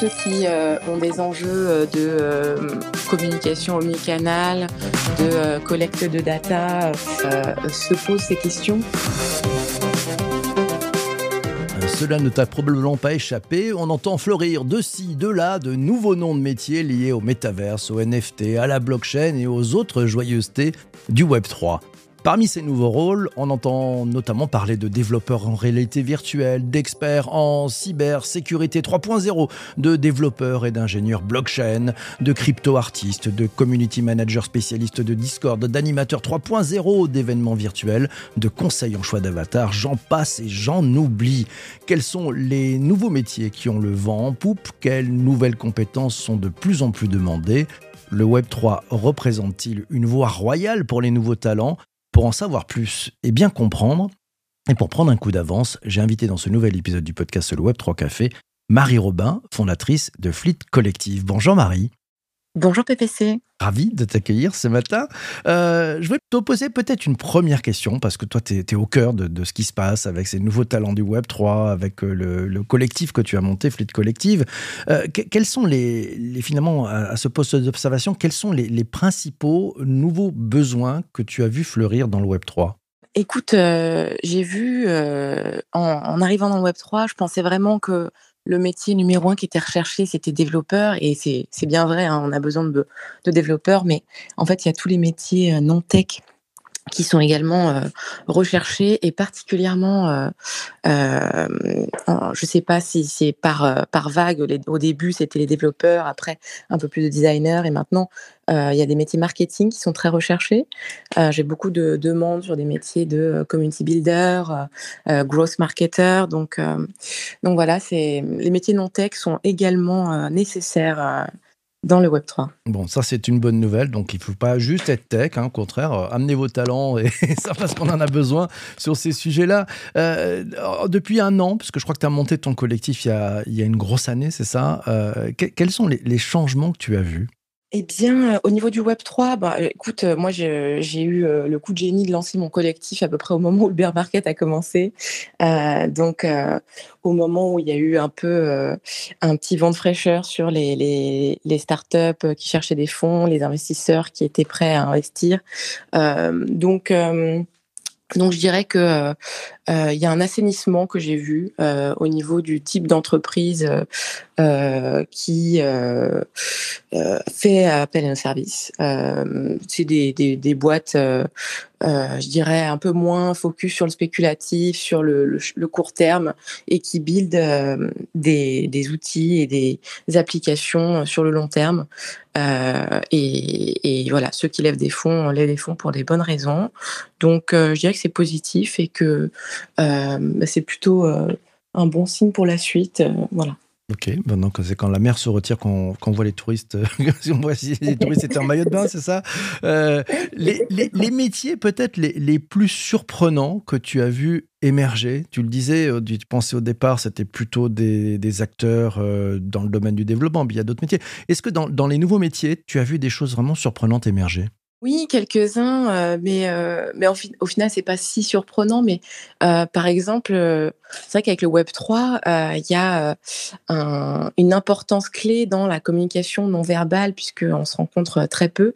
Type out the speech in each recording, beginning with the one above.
ceux qui euh, ont des enjeux euh, de euh, communication omnicanal, de collecte de data, se posent ces questions. Cela ne t'a probablement pas échappé, on entend fleurir de ci, de là de nouveaux noms de métiers liés au métaverse, au NFT, à la blockchain et aux autres joyeusetés du Web3. Parmi ces nouveaux rôles, on entend notamment parler de développeurs en réalité virtuelle, d'experts en cybersécurité 3.0, de développeurs et d'ingénieurs blockchain, de crypto-artistes, de community managers spécialistes de Discord, d'animateurs 3.0, d'événements virtuels, de conseils en choix d'avatar, j'en passe et j'en oublie. Quels sont les nouveaux métiers qui ont le vent en poupe? Quelles nouvelles compétences sont de plus en plus demandées? Le Web3 représente-t-il une voie royale pour les nouveaux talents? Pour en savoir plus et bien comprendre, et pour prendre un coup d'avance, j'ai invité dans ce nouvel épisode du podcast Le Web 3 Café Marie Robin, fondatrice de Fleet Collective. Bonjour Marie. Bonjour PPC. Ravi de t'accueillir ce matin. Euh, je vais te poser peut-être une première question, parce que toi, tu es, au cœur de, ce qui se passe avec ces nouveaux talents du Web 3, avec euh, le, collectif que tu as monté, Fleet Collective. Euh, quels sont les, finalement, à, ce poste d'observation, quels sont les, principaux nouveaux besoins que tu as vu fleurir dans le Web 3 Écoute, j'ai vu, en, en, arrivant dans le Web 3, je pensais vraiment que le métier numéro un qui était recherché, c'était développeur. Et c'est bien vrai, hein, on a besoin de, développeurs, mais en fait, il y a tous les métiers euh, non tech qui sont également euh, recherchés et particulièrement, euh, euh, je ne sais pas si c'est par, par vague, au début c'était les développeurs, après un peu plus de designers et maintenant il y a des métiers marketing qui sont très recherchés. J'ai beaucoup de demandes sur des métiers de community builder, growth marketer, donc, donc voilà, les métiers non tech sont également nécessaires dans le Web3. Bon, ça c'est une bonne nouvelle. Donc il ne faut pas juste être tech, hein, au contraire, euh, amenez vos talents et ça parce qu'on en a besoin sur ces sujets-là. Euh, depuis un an, parce que je crois que tu as monté ton collectif il y a, il y a une grosse année, c'est ça euh, Quels sont les changements que tu as vus? Eh bien, au niveau du Web 3, bah, écoute, moi j'ai eu le coup de génie de lancer mon collectif à peu près au moment où le bear market a commencé. donc, au moment où il y a eu un peu un petit vent de fraîcheur sur les, les, startups qui cherchaient des fonds, les investisseurs qui étaient prêts à investir. donc, donc je dirais que euh, euh, il y a un assainissement que j'ai vu euh, au niveau du type d'entreprise qui fait appel à un service. c'est des, des, des, boîtes, je dirais, un peu moins focus sur le spéculatif, sur le, le, court terme et qui build des, des, outils et des applications sur le long terme. Et, et, voilà, ceux qui lèvent des fonds lèvent des fonds pour des bonnes raisons. Donc, je dirais que c'est positif et que euh, c'est plutôt euh, un bon signe pour la suite. Euh, voilà. Ok, donc c'est quand la mer se retire qu'on voit les touristes. on voit si les touristes étaient en maillot de bain, c'est ça? Les, métiers peut-être les, plus surprenants que tu as vu émerger, tu le disais, tu pensais au départ, c'était plutôt des, acteurs dans le domaine du développement, mais il y a d'autres métiers. Est-ce que dans les nouveaux métiers, tu as vu des choses vraiment surprenantes émerger? Oui, quelques-uns, euh, mais, euh, mais au final, c'est pas si surprenant. Mais euh, par exemple, c'est vrai qu'avec le Web 3, il y a une importance clé dans la communication non verbale, puisqu'on se rencontre très peu.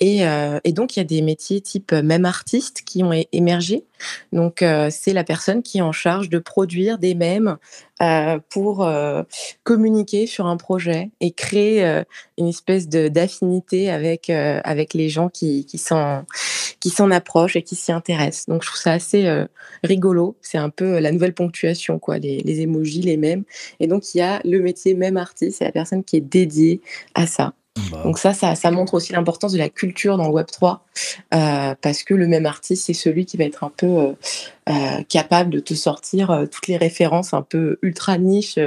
Et, et donc, il y a des métiers type même artiste qui ont émergé. Donc, c'est la personne qui est en charge de produire des mèmes euh, pour euh, communiquer sur un projet et créer euh, une espèce d'affinité avec avec les gens qui qui s'en approchent et qui s'y intéressent. Donc je trouve ça assez rigolo. C'est un peu la nouvelle ponctuation quoi, les les émojis, les mêmes. Et donc il y a le métier même artiste, c'est la personne qui est dédiée à ça. Bah. Donc ça, ça, montre aussi l'importance de la culture dans le Web 3, euh, parce que le même artiste, c'est celui qui va être un peu euh, euh, capable de te sortir toutes les références un peu ultra niche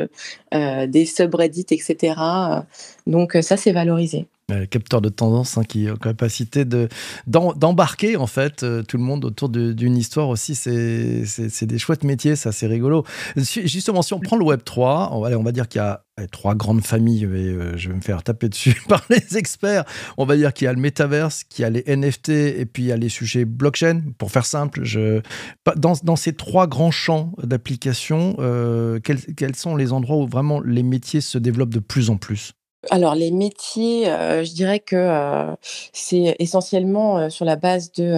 des subreddits, etc. Donc ça, c'est valorisé. Capteur de tendance hein, qui ont capacité de, d'embarquer en fait euh, tout le monde autour d'une histoire aussi. C'est, des chouettes métiers, ça c'est rigolo. Justement, si on prend le Web 3, on va, on va dire qu'il y a trois grandes familles, euh, je vais me faire taper dessus par les experts. On va dire qu'il y a le métaverse, qu'il y a les NFT et puis il y a les sujets blockchain. Pour faire simple, je... dans, dans ces trois grands champs d'application, euh, quels, quels sont les endroits où vraiment les métiers se développent de plus en plus? Alors les métiers, euh, je dirais que euh, c'est essentiellement euh, sur la base de,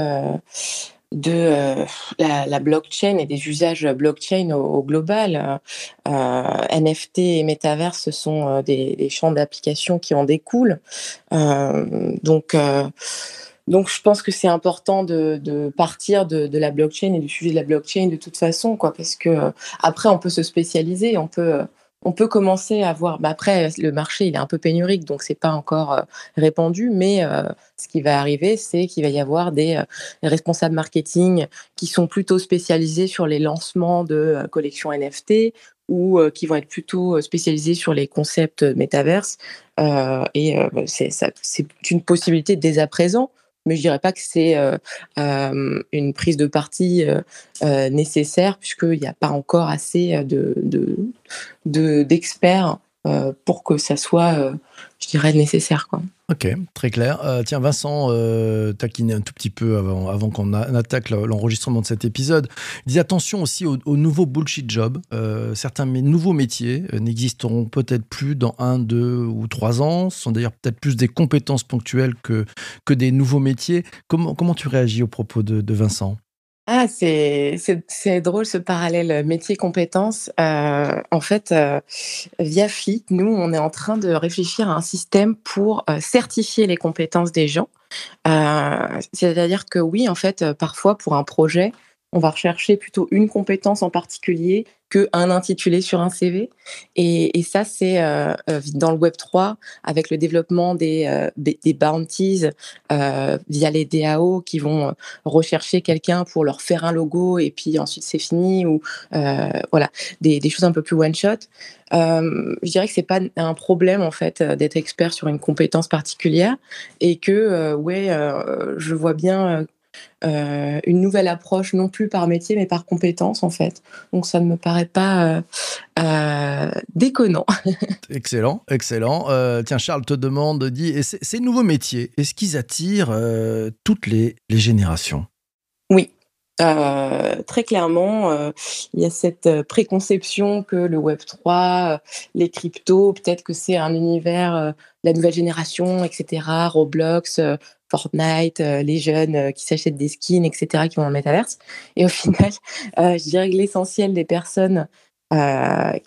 de la, blockchain et des usages blockchain au, global. NFT et Metaverse, ce sont des, champs d'application qui en découlent. donc donc, je pense que c'est important de, partir de, de, la blockchain et du sujet de la blockchain de toute façon, quoi, parce que après, on peut se spécialiser, on peut, on peut commencer à voir. Bah, après, le marché il est un peu pénurique, donc c'est pas encore euh, répandu. Mais euh, ce qui va arriver, c'est qu'il va y avoir des, euh, responsables marketing qui sont plutôt spécialisés sur les lancements de collections NFT ou qui vont être plutôt spécialisés sur les concepts métaverses. et c'est une possibilité dès à présent mais je dirais pas que c'est une prise de parti nécessaire puisqu'il n'y a pas encore assez de, d'experts pour que ça soit, je dirais, nécessaire. Quoi. Ok, très clair. Euh, tiens, Vincent, euh, taquiné un tout petit peu avant, qu'on attaque l'enregistrement de cet épisode. Dis attention aussi aux, nouveaux bullshit jobs. Euh, certains nouveaux métiers euh, n'existeront peut-être plus dans un, deux ou trois ans. Ce sont d'ailleurs peut-être plus des compétences ponctuelles que, que des nouveaux métiers. Comment, comment tu réagis au propos de Vincent? Ah, c'est c'est drôle ce parallèle euh, métier-compétences. Euh, en fait, euh, via Fleet, nous, on est en train de réfléchir à un système pour certifier les compétences des gens. C'est-à-dire que oui, en fait, parfois pour un projet, on va rechercher plutôt une compétence en particulier qu'un intitulé sur un CV. Et, ça, c'est euh, euh, dans le Web 3, avec le développement des, euh, des, bounties via les DAO qui vont rechercher quelqu'un pour leur faire un logo et puis ensuite c'est fini, ou voilà, des, des, choses un peu plus one-shot. je dirais que c'est pas un problème en fait d'être expert sur une compétence particulière et que ouais, je vois bien euh, une nouvelle approche, non plus par métier, mais par compétence, en fait. Donc, ça ne me paraît pas euh, euh, déconnant. excellent, excellent. tiens, Charles te demande, dit, ces nouveaux métiers, est-ce qu'ils attirent toutes les, les générations? Oui, très clairement, il y a cette préconception que le Web 3, les cryptos, peut-être que c'est un univers, la nouvelle génération, etc., Roblox, Fortnite, euh, les jeunes euh, qui s'achètent des skins, etc., qui vont le métaverse. Et au final, euh, je dirais que l'essentiel des personnes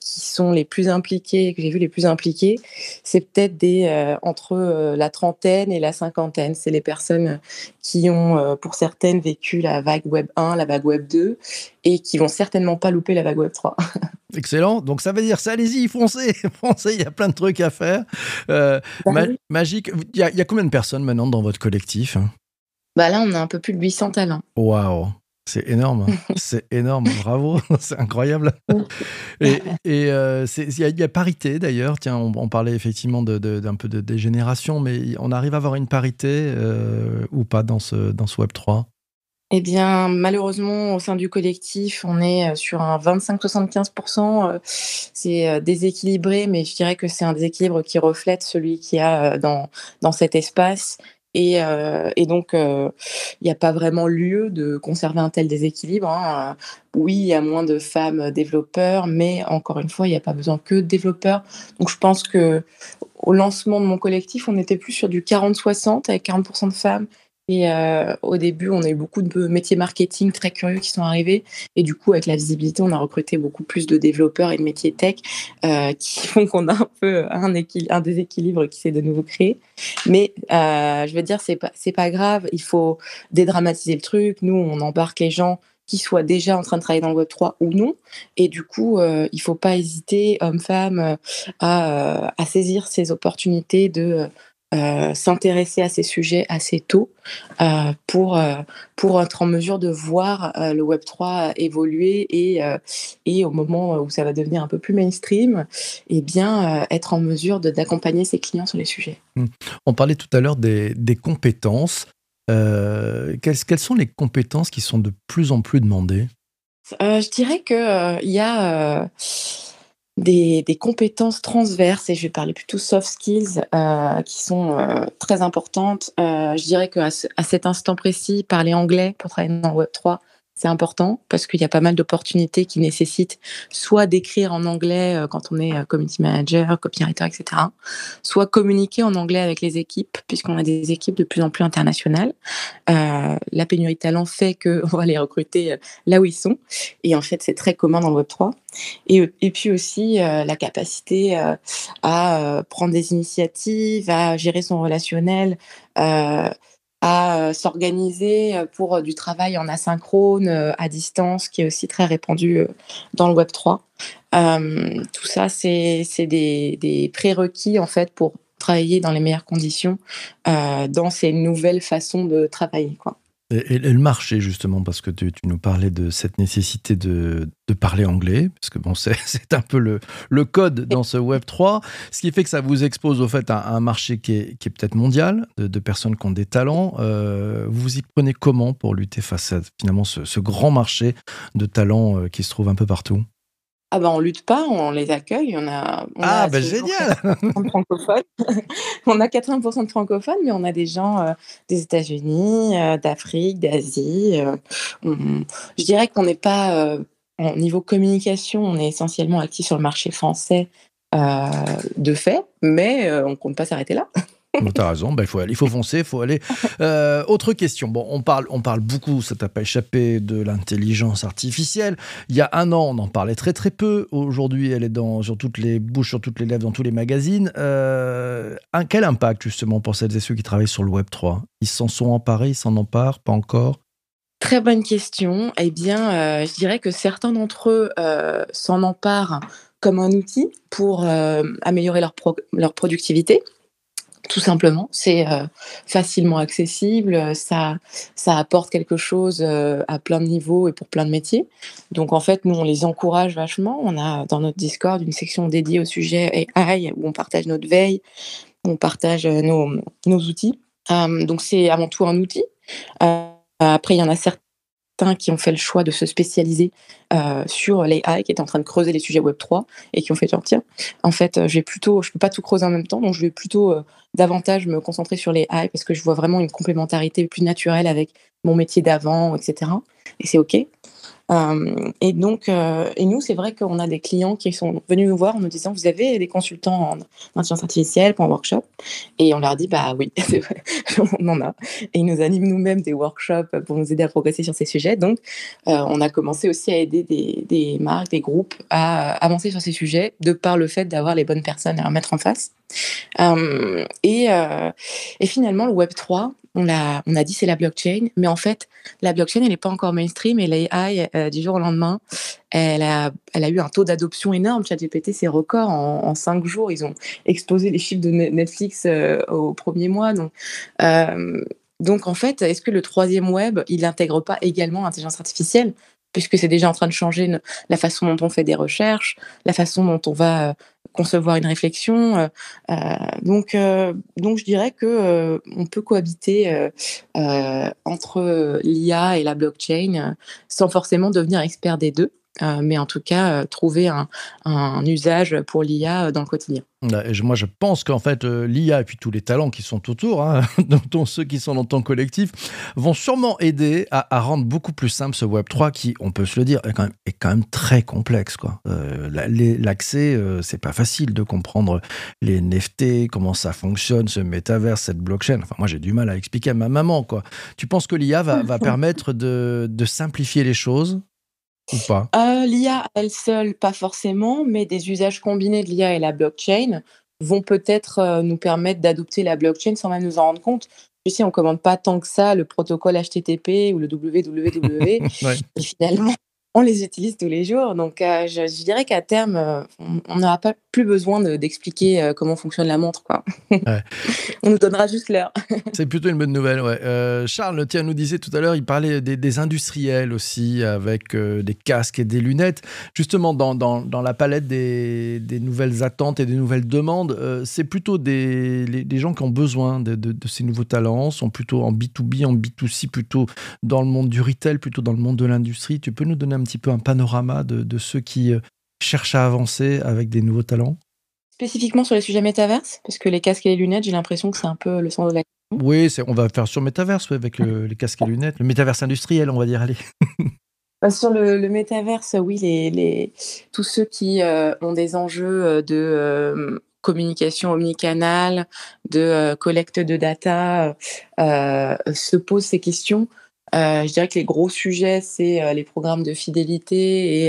qui sont les plus impliquées, que j'ai vu les plus impliquées, c'est peut-être des entre la trentaine et la cinquantaine. C'est les personnes qui ont, pour certaines, vécu la vague Web 1, la vague Web 2, et qui vont certainement pas louper la vague Web 3. Excellent. Donc ça veut dire, ça, allez-y, foncez, foncez, il y a plein de trucs à faire. Euh, bah magique. Il y, a, combien de personnes maintenant dans votre collectif hein? Bah Là, on a un peu plus de 800 talents. Waouh c'est énorme, c'est énorme, bravo, c'est incroyable. Et il euh, y, a parité d'ailleurs, tiens, on, parlait effectivement d'un peu de dégénération, mais on arrive à avoir une parité euh, ou pas dans ce, dans ce Web 3 eh bien, malheureusement, au sein du collectif, on est euh, sur un 25-75%. Euh, c'est déséquilibré, mais je dirais que c'est un déséquilibre qui reflète celui qu'il y a dans, dans cet espace. Et, donc, il n'y a pas vraiment lieu de conserver un tel déséquilibre. Hein. Oui, il y a moins de femmes développeurs, mais encore une fois, il n'y a pas besoin que de développeurs. Donc, je pense que au lancement de mon collectif, on était plus sur du 40-60 avec 40% de femmes et euh, au début, on a eu beaucoup de métiers marketing très curieux qui sont arrivés. Et du coup, avec la visibilité, on a recruté beaucoup plus de développeurs et de métiers tech euh, qui font qu'on a un peu un, déséquilibre qui s'est de nouveau créé. Mais euh, je veux dire, c'est pas, pas grave. Il faut dédramatiser le truc. Nous, on embarque les gens qui soient déjà en train de travailler dans le Web 3 ou non. Et du coup, il faut pas hésiter, hommes-femmes, à, saisir ces opportunités de s'intéresser à ces sujets assez tôt pour, pour être en mesure de voir le Web3 évoluer et, et au moment où ça va devenir un peu plus mainstream, et eh bien, être en mesure d'accompagner ses clients sur les sujets. Mmh. On parlait tout à l'heure des, des compétences. quelles, quelles, sont les compétences qui sont de plus en plus demandées? Je dirais qu'il il y a des, compétences transverses, et je vais parler plutôt soft skills, euh, qui sont euh, très importantes. Euh, je dirais qu'à à cet instant précis, parler anglais pour travailler dans Web3, c'est important parce qu'il y a pas mal d'opportunités qui nécessitent soit d'écrire en anglais euh, quand on est euh, community manager, copywriter, etc., soit communiquer en anglais avec les équipes, puisqu'on a des équipes de plus en plus internationales. Euh, la pénurie de talent fait qu'on va les recruter là où ils sont. Et en fait, c'est très commun dans le Web3. Et, et puis aussi la capacité à prendre des initiatives, à gérer son relationnel euh, s'organiser euh, pour euh, du travail en asynchrone, à distance, qui est aussi très répandu dans le Web 3. tout ça, c'est des, prérequis en fait pour travailler dans les meilleures conditions dans ces nouvelles façons de travailler. Et, le marché, justement, parce que tu, nous parlais de cette nécessité de, parler anglais, parce que bon, c'est un peu le, code dans ce Web 3, ce qui fait que ça vous expose au fait à un marché qui est, peut-être mondial, de, personnes qui ont des talents. Euh, vous y prenez comment pour lutter face à finalement ce, ce grand marché de talents euh, qui se trouve un peu partout? Ah ben on lutte pas, on les accueille. On a, ah ben génial francophones. on a 80% de francophones, mais on a des gens euh, des États-Unis, euh, d'Afrique, d'Asie. Euh, je dirais qu'on n'est pas, au niveau communication, on est essentiellement actif sur le marché français de fait, mais on compte pas s'arrêter là. T'as raison, bah, il, faut il faut foncer, il faut aller. Euh, autre question. Bon, on parle, on parle beaucoup, ça t'a pas échappé, de l'intelligence artificielle. Il y a un an, on en parlait très très peu. Aujourd'hui, elle est dans, sur toutes les bouches, sur toutes les lèvres, dans tous les magazines. Euh, un, quel impact justement pour celles et ceux qui travaillent sur le Web 3 Ils s'en sont emparés, ils s'en emparent, pas encore? Très bonne question. Eh bien, euh, je dirais que certains d'entre eux s'en emparent comme un outil pour améliorer leur, leur productivité tout simplement. C'est euh, facilement accessible, ça, ça apporte quelque chose euh, à plein de niveaux et pour plein de métiers. Donc en fait, nous, on les encourage vachement. On a dans notre Discord une section dédiée au sujet AI où on partage notre veille, on partage euh, nos outils. donc c'est avant tout un outil. après, il y en a certains qui ont fait le choix de se spécialiser euh, sur l'AI, qui est en train de creuser les sujets Web 3 et qui ont fait genre tiens, en fait, euh, je vais plutôt, je peux pas tout creuser en même temps, donc je vais plutôt euh, davantage me concentrer sur les parce que je vois vraiment une complémentarité plus naturelle avec mon métier d'avant, etc. Et c'est ok. Euh, et donc, euh, et nous, c'est vrai qu'on a des clients qui sont venus nous voir en nous disant Vous avez des consultants en intelligence artificielle pour un workshop? Et on leur dit Bah oui, vrai, on en a. Et ils nous animent nous-mêmes des workshops pour nous aider à progresser sur ces sujets. Donc, euh, on a commencé aussi à aider des, des, marques, des groupes à avancer sur ces sujets de par le fait d'avoir les bonnes personnes à mettre en face. Et, et finalement, le Web 3, on a, on a dit c'est la blockchain, mais en fait, la blockchain, elle n'est pas encore mainstream et l'AI, euh, du jour au lendemain, elle a, elle a eu un taux d'adoption énorme. ChatGPT, c'est record. En, cinq jours, ils ont explosé les chiffres de Netflix euh, au premier mois. Donc, euh, donc, en fait, est-ce que le troisième web, il n'intègre pas également l'intelligence artificielle? Puisque c'est déjà en train de changer la façon dont on fait des recherches, la façon dont on va concevoir une réflexion. Euh, euh, donc, euh, donc, je dirais que on peut cohabiter entre l'IA et la blockchain sans forcément devenir expert des deux. Euh, mais en tout cas, euh, trouver un, usage pour l'IA euh, dans le quotidien. moi, je pense qu'en fait, l'IA et puis tous les talents qui sont autour, hein, dont ceux qui sont dans ton collectif, vont sûrement aider à, rendre beaucoup plus simple ce Web3 qui, on peut se le dire, est quand même, est quand même très complexe. L'accès, c'est pas facile de comprendre les NFT, comment ça fonctionne, ce métavers, cette blockchain. Enfin, moi, j'ai du mal à expliquer à ma maman. Quoi. Tu penses que l'IA va, va permettre de, de simplifier les choses? Ou pas? Euh, L'IA elle seule, pas forcément, mais des usages combinés de l'IA et la blockchain vont peut-être euh, nous permettre d'adopter la blockchain sans même nous en rendre compte. Tu sais, on commande pas tant que ça le protocole HTTP ou le www. Et finalement, on les utilise tous les jours. Donc, euh, je, dirais qu'à terme, euh, on n'aura pas plus besoin d'expliquer euh, comment fonctionne la montre. Quoi. on nous donnera juste l'heure. C'est plutôt une bonne nouvelle. Ouais. Charles, tiens, nous disait tout à l'heure, il parlait des, industriels aussi, avec des casques et des lunettes. Justement, dans, dans, la palette des, des, nouvelles attentes et des nouvelles demandes, c'est plutôt des les, gens qui ont besoin de, de, de, ces nouveaux talents, sont plutôt en B2B, en B2C, plutôt dans le monde du retail, plutôt dans le monde de l'industrie. Tu peux nous donner un petit peu un panorama de, ceux qui euh, cherchent à avancer avec des nouveaux talents Spécifiquement sur les sujets métaverse, parce que les casques et les lunettes, j'ai l'impression que c'est un peu le centre de la question. Oui, on va faire sur métaverse avec les casques et les lunettes. Le métaverse industriel, on va dire, allez. Bah, sur le, métaverse, oui, les, tous ceux qui euh, ont des enjeux euh, de communication omnicanal, de collecte de data, se posent ces questions. Euh, je dirais que les gros sujets, c'est euh, les programmes de fidélité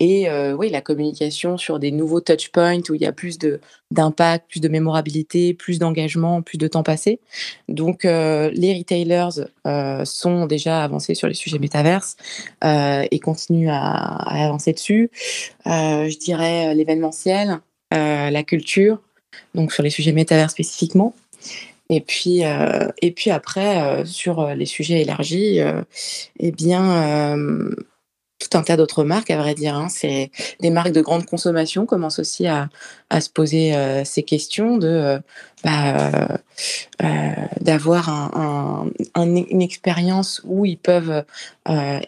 et, euh, oui, la communication sur des nouveaux touchpoints où il y a plus d'impact, plus de mémorabilité, plus d'engagement, plus de temps passé. Donc, les retailers sont déjà avancés sur les sujets métaverses et continuent à, à avancer dessus. je dirais l'événementiel, la culture, donc sur les sujets métavers spécifiquement. Et puis, euh, et puis après, euh, sur euh, les sujets élargis, eh bien, tout un tas d'autres marques, à vrai dire. Hein. C'est des marques de grande consommation commencent aussi à, se poser ces questions de bah, d'avoir un, une expérience où ils peuvent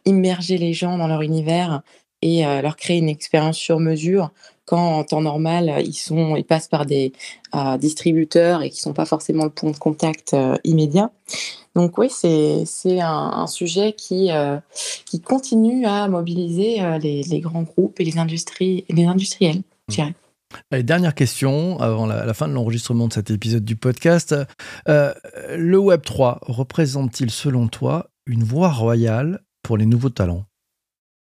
immerger les gens dans leur univers et leur créer une expérience sur mesure quand en temps normal, ils, sont, ils passent par des euh, distributeurs et qui ne sont pas forcément le point de contact euh, immédiat. Donc oui, c'est un, sujet qui, euh, qui continue à mobiliser les, grands groupes et les, industries, les industriels, je dirais. dernière question avant la, la fin de l'enregistrement de cet épisode du podcast. le Web 3 représente-t-il selon toi une voie royale pour les nouveaux talents?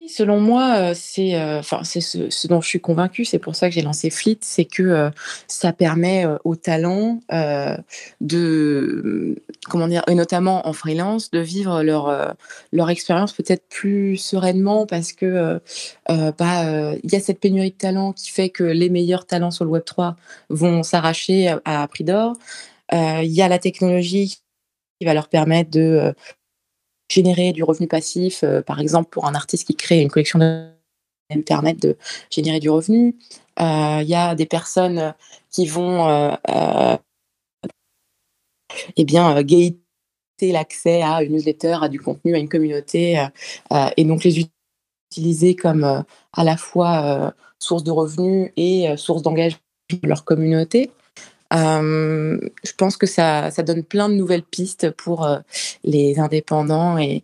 Selon moi, euh, c'est euh, enfin c'est ce, dont je suis convaincue, c'est pour ça que j'ai lancé Fleet, c'est que euh, ça permet aux talents de comment dire et notamment en freelance de vivre leur leur expérience peut-être plus sereinement parce que bah il y a cette pénurie de talents qui fait que les meilleurs talents sur le web 3 vont s'arracher à, à prix d'or. Il y a la technologie qui va leur permettre de générer du revenu passif, euh, par exemple pour un artiste qui crée une collection de permettre de générer du revenu. Euh, il y a des personnes qui vont euh, eh bien, gaiter l'accès à une newsletter, à du contenu, à une communauté, et donc les utiliser comme à la fois source de revenus et source d'engagement de leur communauté. Euh, je pense que ça, ça, donne plein de nouvelles pistes pour euh, les indépendants et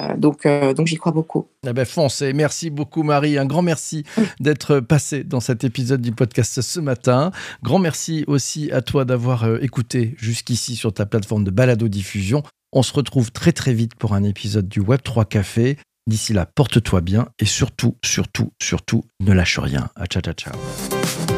euh, donc, donc j'y crois beaucoup. Eh ben foncez. Merci beaucoup Marie. Un grand merci d'être passé dans cet épisode du podcast ce matin. Grand merci aussi à toi d'avoir écouté jusqu'ici sur ta plateforme de balado diffusion. On se retrouve très très vite pour un épisode du Web 3 Café. D'ici là, porte-toi bien et surtout, surtout, surtout, ne lâche rien. ciao, ciao, ciao.